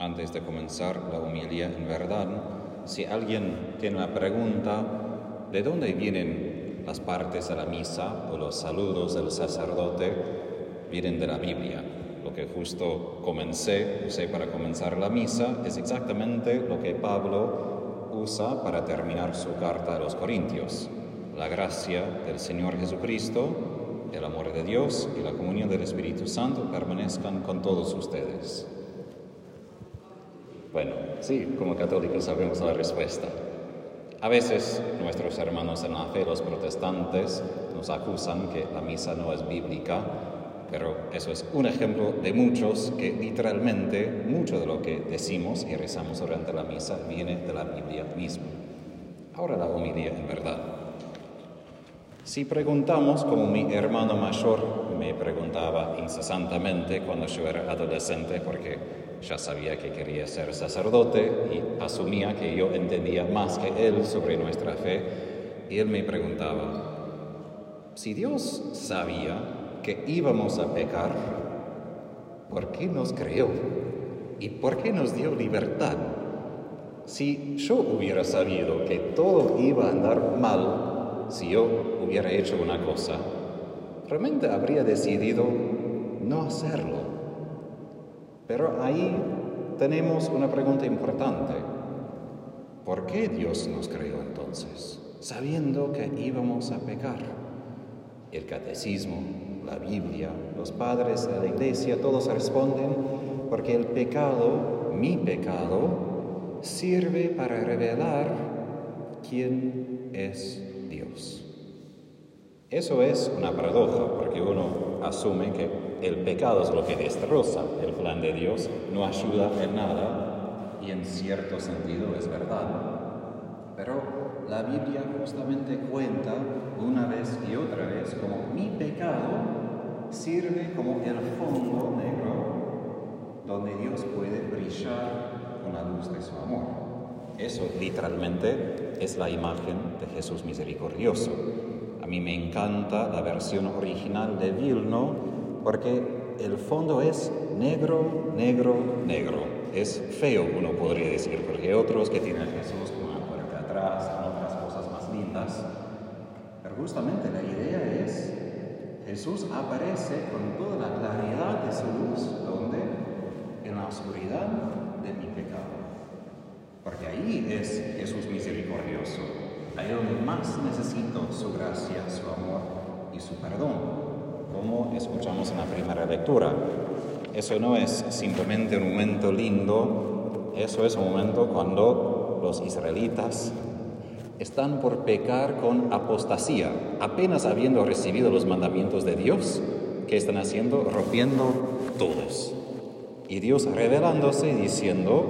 Antes de comenzar la homilía en verdad, si alguien tiene una pregunta, ¿de dónde vienen las partes de la misa o los saludos del sacerdote? Vienen de la Biblia. Lo que justo comencé, usé para comenzar la misa, es exactamente lo que Pablo usa para terminar su carta a los Corintios. La gracia del Señor Jesucristo, el amor de Dios y la comunión del Espíritu Santo permanezcan con todos ustedes. Bueno, sí, como católicos sabemos la respuesta. A veces nuestros hermanos en la fe, los protestantes, nos acusan que la misa no es bíblica, pero eso es un ejemplo de muchos que literalmente mucho de lo que decimos y rezamos durante la misa viene de la Biblia misma. Ahora la homilía en verdad. Si preguntamos, como mi hermano mayor me preguntaba incesantemente cuando yo era adolescente, porque ya sabía que quería ser sacerdote y asumía que yo entendía más que él sobre nuestra fe. Y él me preguntaba, si Dios sabía que íbamos a pecar, ¿por qué nos creó? ¿Y por qué nos dio libertad? Si yo hubiera sabido que todo iba a andar mal si yo hubiera hecho una cosa, realmente habría decidido no hacerlo. Pero ahí tenemos una pregunta importante. ¿Por qué Dios nos creó entonces, sabiendo que íbamos a pecar? El catecismo, la Biblia, los padres de la iglesia, todos responden porque el pecado, mi pecado, sirve para revelar quién es Dios. Eso es una paradoja, porque uno asume que el pecado es lo que destroza el plan de Dios, no ayuda en nada, y en cierto sentido es verdad. Pero la Biblia justamente cuenta una vez y otra vez como mi pecado sirve como el fondo negro donde Dios puede brillar con la luz de su amor. Eso literalmente es la imagen de Jesús misericordioso. Mí me encanta la versión original de Vilno porque el fondo es negro, negro, negro. Es feo, uno podría decir, porque otros que tienen Jesús con una puerta atrás, con otras cosas más lindas. Pero justamente la idea es, Jesús aparece con toda la claridad de su luz, donde en la oscuridad de mi pecado. Porque ahí es Jesús misericordioso ahí donde más necesito su gracia, su amor y su perdón, como escuchamos en la primera lectura. Eso no es simplemente un momento lindo, eso es un momento cuando los israelitas están por pecar con apostasía, apenas habiendo recibido los mandamientos de Dios, que están haciendo? Rompiendo todos. Y Dios revelándose diciendo,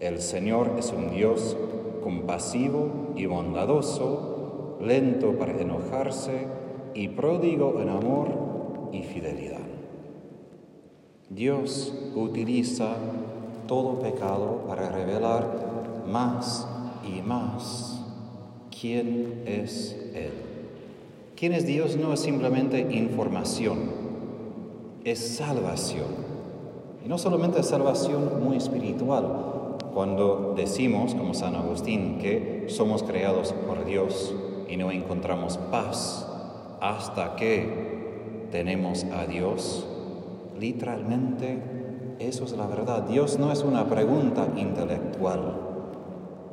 el Señor es un Dios compasivo y bondadoso, lento para enojarse y pródigo en amor y fidelidad. Dios utiliza todo pecado para revelar más y más quién es Él. ¿Quién es Dios? No es simplemente información, es salvación. Y no solamente salvación muy espiritual, cuando decimos, como San Agustín, que somos creados por Dios y no encontramos paz hasta que tenemos a Dios, literalmente eso es la verdad. Dios no es una pregunta intelectual,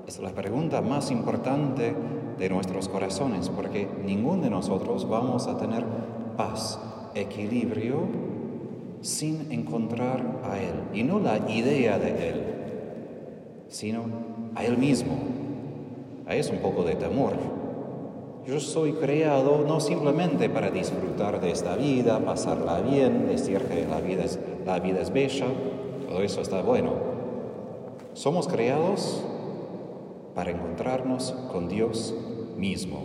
es la pregunta más importante de nuestros corazones, porque ninguno de nosotros vamos a tener paz, equilibrio, sin encontrar a Él, y no la idea de Él sino a Él mismo. Ahí es un poco de temor. Yo soy creado no simplemente para disfrutar de esta vida, pasarla bien, decir que la vida es, la vida es bella, todo eso está bueno. Somos creados para encontrarnos con Dios mismo.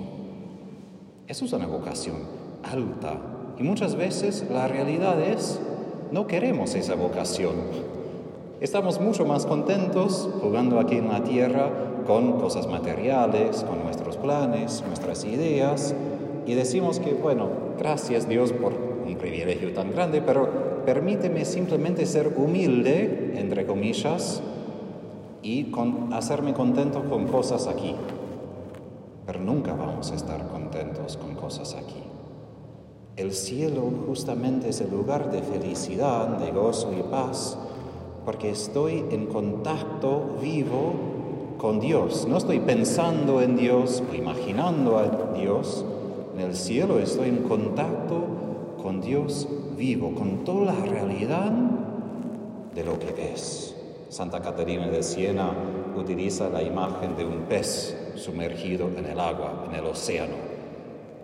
Eso es una vocación alta. Y muchas veces la realidad es, no queremos esa vocación. Estamos mucho más contentos jugando aquí en la tierra con cosas materiales, con nuestros planes, nuestras ideas, y decimos que, bueno, gracias Dios por un privilegio tan grande, pero permíteme simplemente ser humilde, entre comillas, y con, hacerme contento con cosas aquí. Pero nunca vamos a estar contentos con cosas aquí. El cielo justamente es el lugar de felicidad, de gozo y paz, porque estoy en contacto vivo con Dios. No estoy pensando en Dios o imaginando a Dios. En el cielo estoy en contacto con Dios vivo, con toda la realidad de lo que es. Santa Caterina de Siena utiliza la imagen de un pez sumergido en el agua, en el océano,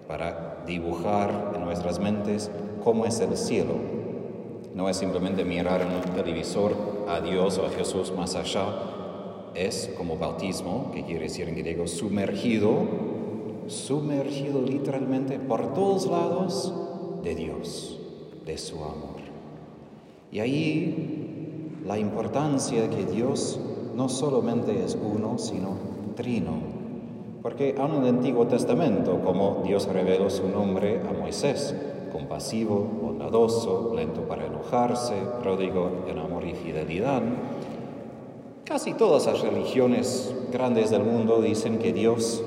para dibujar en nuestras mentes cómo es el cielo. No es simplemente mirar en un televisor a Dios o a Jesús más allá, es como bautismo, que quiere decir en griego sumergido, sumergido literalmente por todos lados de Dios, de su amor. Y ahí la importancia de que Dios no solamente es uno, sino trino. Porque aún en el Antiguo Testamento, como Dios reveló su nombre a Moisés, compasivo, bondadoso, lento para enojarse, pródigo en amor y fidelidad, casi todas las religiones grandes del mundo dicen que Dios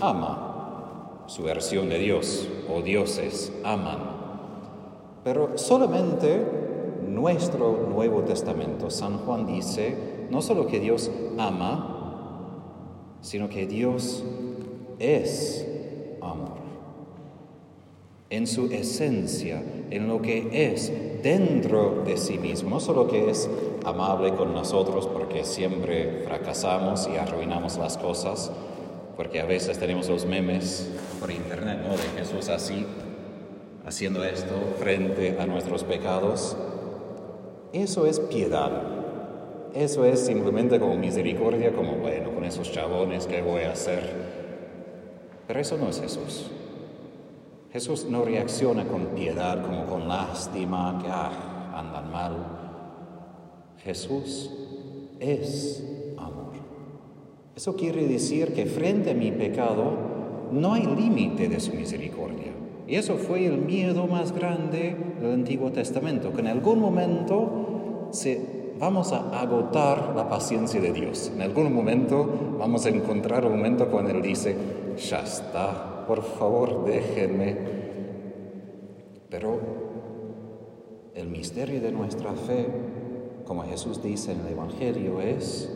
ama, su versión de Dios, o dioses aman. Pero solamente nuestro Nuevo Testamento, San Juan dice, no solo que Dios ama, sino que Dios es amor. En su esencia, en lo que es dentro de sí mismo, solo que es amable con nosotros porque siempre fracasamos y arruinamos las cosas, porque a veces tenemos los memes por internet, ¿no? De Jesús así, haciendo esto frente a nuestros pecados. Eso es piedad. Eso es simplemente como misericordia, como bueno, con esos chabones, ¿qué voy a hacer? Pero eso no es Jesús. Jesús no reacciona con piedad, como con lástima, que ah, andan mal. Jesús es amor. Eso quiere decir que frente a mi pecado no hay límite de su misericordia. Y eso fue el miedo más grande del Antiguo Testamento, que en algún momento se vamos a agotar la paciencia de Dios. En algún momento vamos a encontrar un momento cuando Él dice, ya está, por favor déjenme. Pero el misterio de nuestra fe, como Jesús dice en el Evangelio, es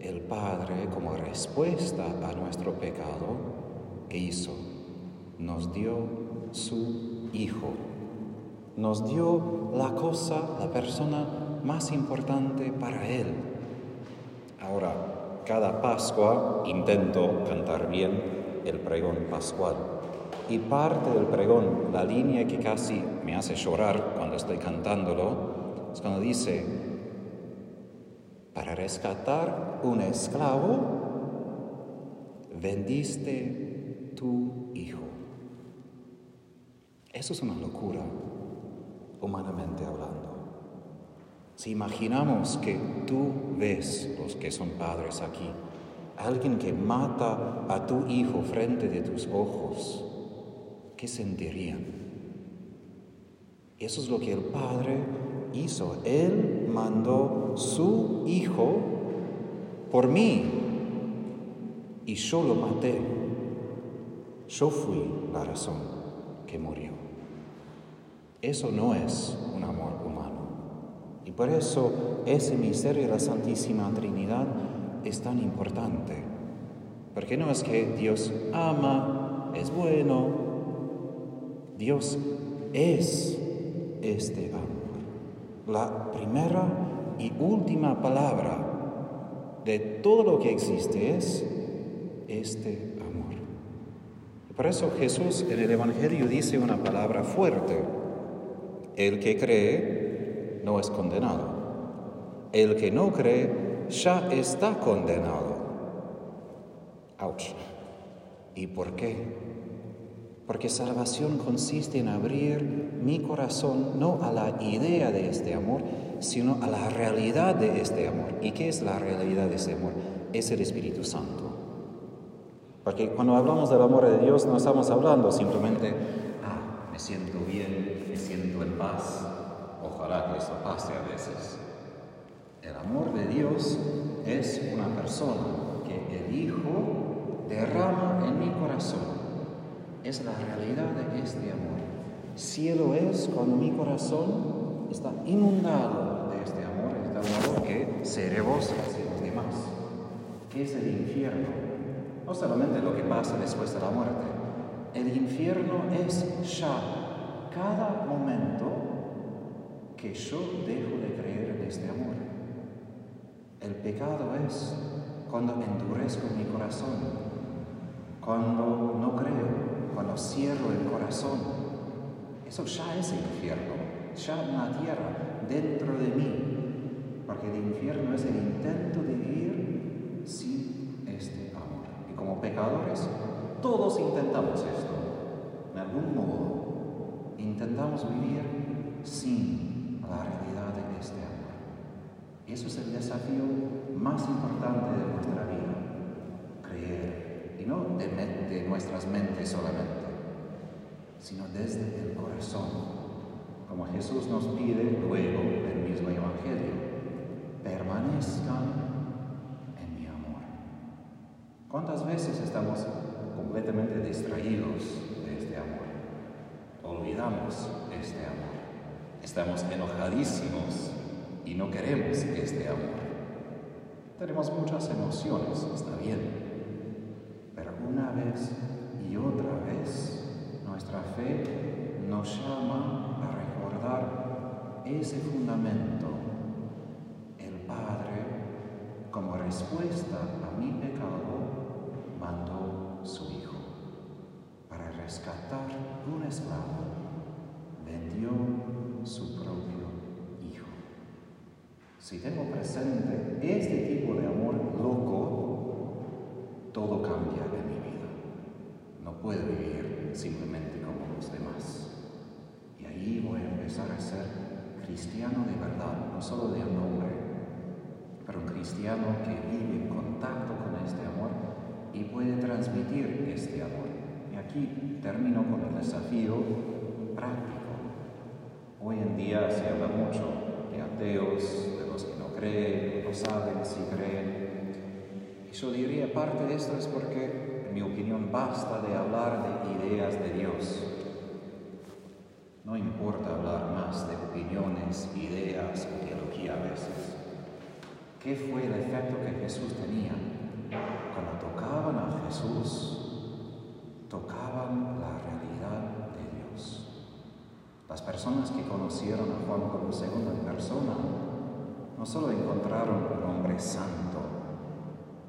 el Padre como respuesta a nuestro pecado que hizo. Nos dio su Hijo. Nos dio la cosa, la persona más importante para Él. Ahora, cada Pascua intento cantar bien el pregón pascual. Y parte del pregón, la línea que casi me hace llorar cuando estoy cantándolo, es cuando dice, para rescatar un esclavo, vendiste tu hijo. Eso es una locura, humanamente hablando. Si imaginamos que tú ves, los que son padres aquí, alguien que mata a tu hijo frente de tus ojos, ¿qué sentirían? Eso es lo que el Padre hizo. Él mandó su hijo por mí y yo lo maté. Yo fui la razón que murió. Eso no es un amor humano. Y por eso ese misterio de la Santísima Trinidad es tan importante. Porque no es que Dios ama, es bueno. Dios es este amor. La primera y última palabra de todo lo que existe es este amor. Por eso Jesús en el Evangelio dice una palabra fuerte. El que cree no es condenado. El que no cree ya está condenado. Ouch. ¿Y por qué? Porque salvación consiste en abrir mi corazón no a la idea de este amor, sino a la realidad de este amor. ¿Y qué es la realidad de este amor? Es el Espíritu Santo. Porque cuando hablamos del amor de Dios no estamos hablando simplemente, ah, me siento bien, me siento en paz. Ojalá que eso pase a veces. De es una persona que el Hijo derrama en mi corazón. Es la realidad de este amor. Cielo es cuando mi corazón está inundado de este amor, este amor que se rebosa hacia los demás. ¿Qué es el infierno? No solamente lo que pasa después de la muerte. El infierno es ya cada momento que yo dejo de creer en este amor. El pecado es cuando endurezco mi corazón, cuando no creo, cuando cierro el corazón. Eso ya es infierno, ya una tierra dentro de mí, porque el infierno es el intento de vivir sin este amor. Y como pecadores, todos intentamos esto, de algún modo, intentamos vivir sin la realidad de este amor. Eso es el desafío más importante de nuestra vida, creer, y no de, nuestras mentes solamente, sino desde el corazón, como Jesús nos pide luego el mismo Evangelio, permanezcan en mi amor. ¿Cuántas veces estamos completamente distraídos de este amor? Olvidamos este amor. Estamos enojadísimos y no queremos este amor. Tenemos muchas emociones, está bien, pero una vez y otra vez nuestra fe nos llama a recordar ese fundamento. El Padre, como respuesta a mi pecado, mandó su Hijo para rescatar un esclavo, vendió su propio si tengo presente este tipo de amor loco, todo cambia en mi vida. No puedo vivir simplemente como los demás. Y ahí voy a empezar a ser cristiano de verdad, no solo de nombre, pero un cristiano que vive en contacto con este amor y puede transmitir este amor. Y aquí termino con el desafío práctico. Hoy en día se habla mucho de ateos, creen, no saben si creen. Y yo diría, parte de esto es porque, en mi opinión, basta de hablar de ideas de Dios. No importa hablar más de opiniones, ideas o teología a veces. ¿Qué fue el efecto que Jesús tenía? Cuando tocaban a Jesús, tocaban la realidad de Dios. Las personas que conocieron a Juan como segundo en persona no solo encontraron un hombre santo,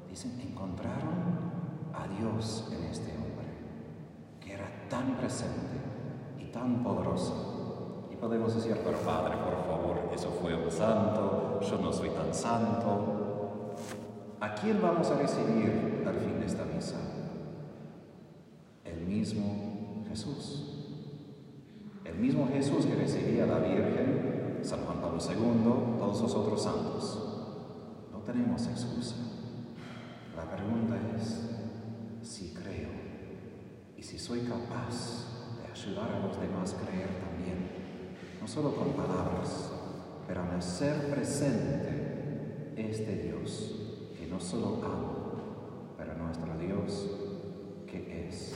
dicen, encontraron a Dios en este hombre, que era tan presente y tan poderoso. Y podemos decir, pero Padre, por favor, eso fue un santo, yo no soy tan santo. ¿A quién vamos a recibir al fin de esta misa? El mismo Jesús. El mismo Jesús que recibía a la Virgen San Juan Pablo II, todos los otros santos. No tenemos excusa. La pregunta es si creo y si soy capaz de ayudar a los demás a creer también, no solo con palabras, pero en hacer presente este Dios que no solo ama, pero nuestro Dios que es.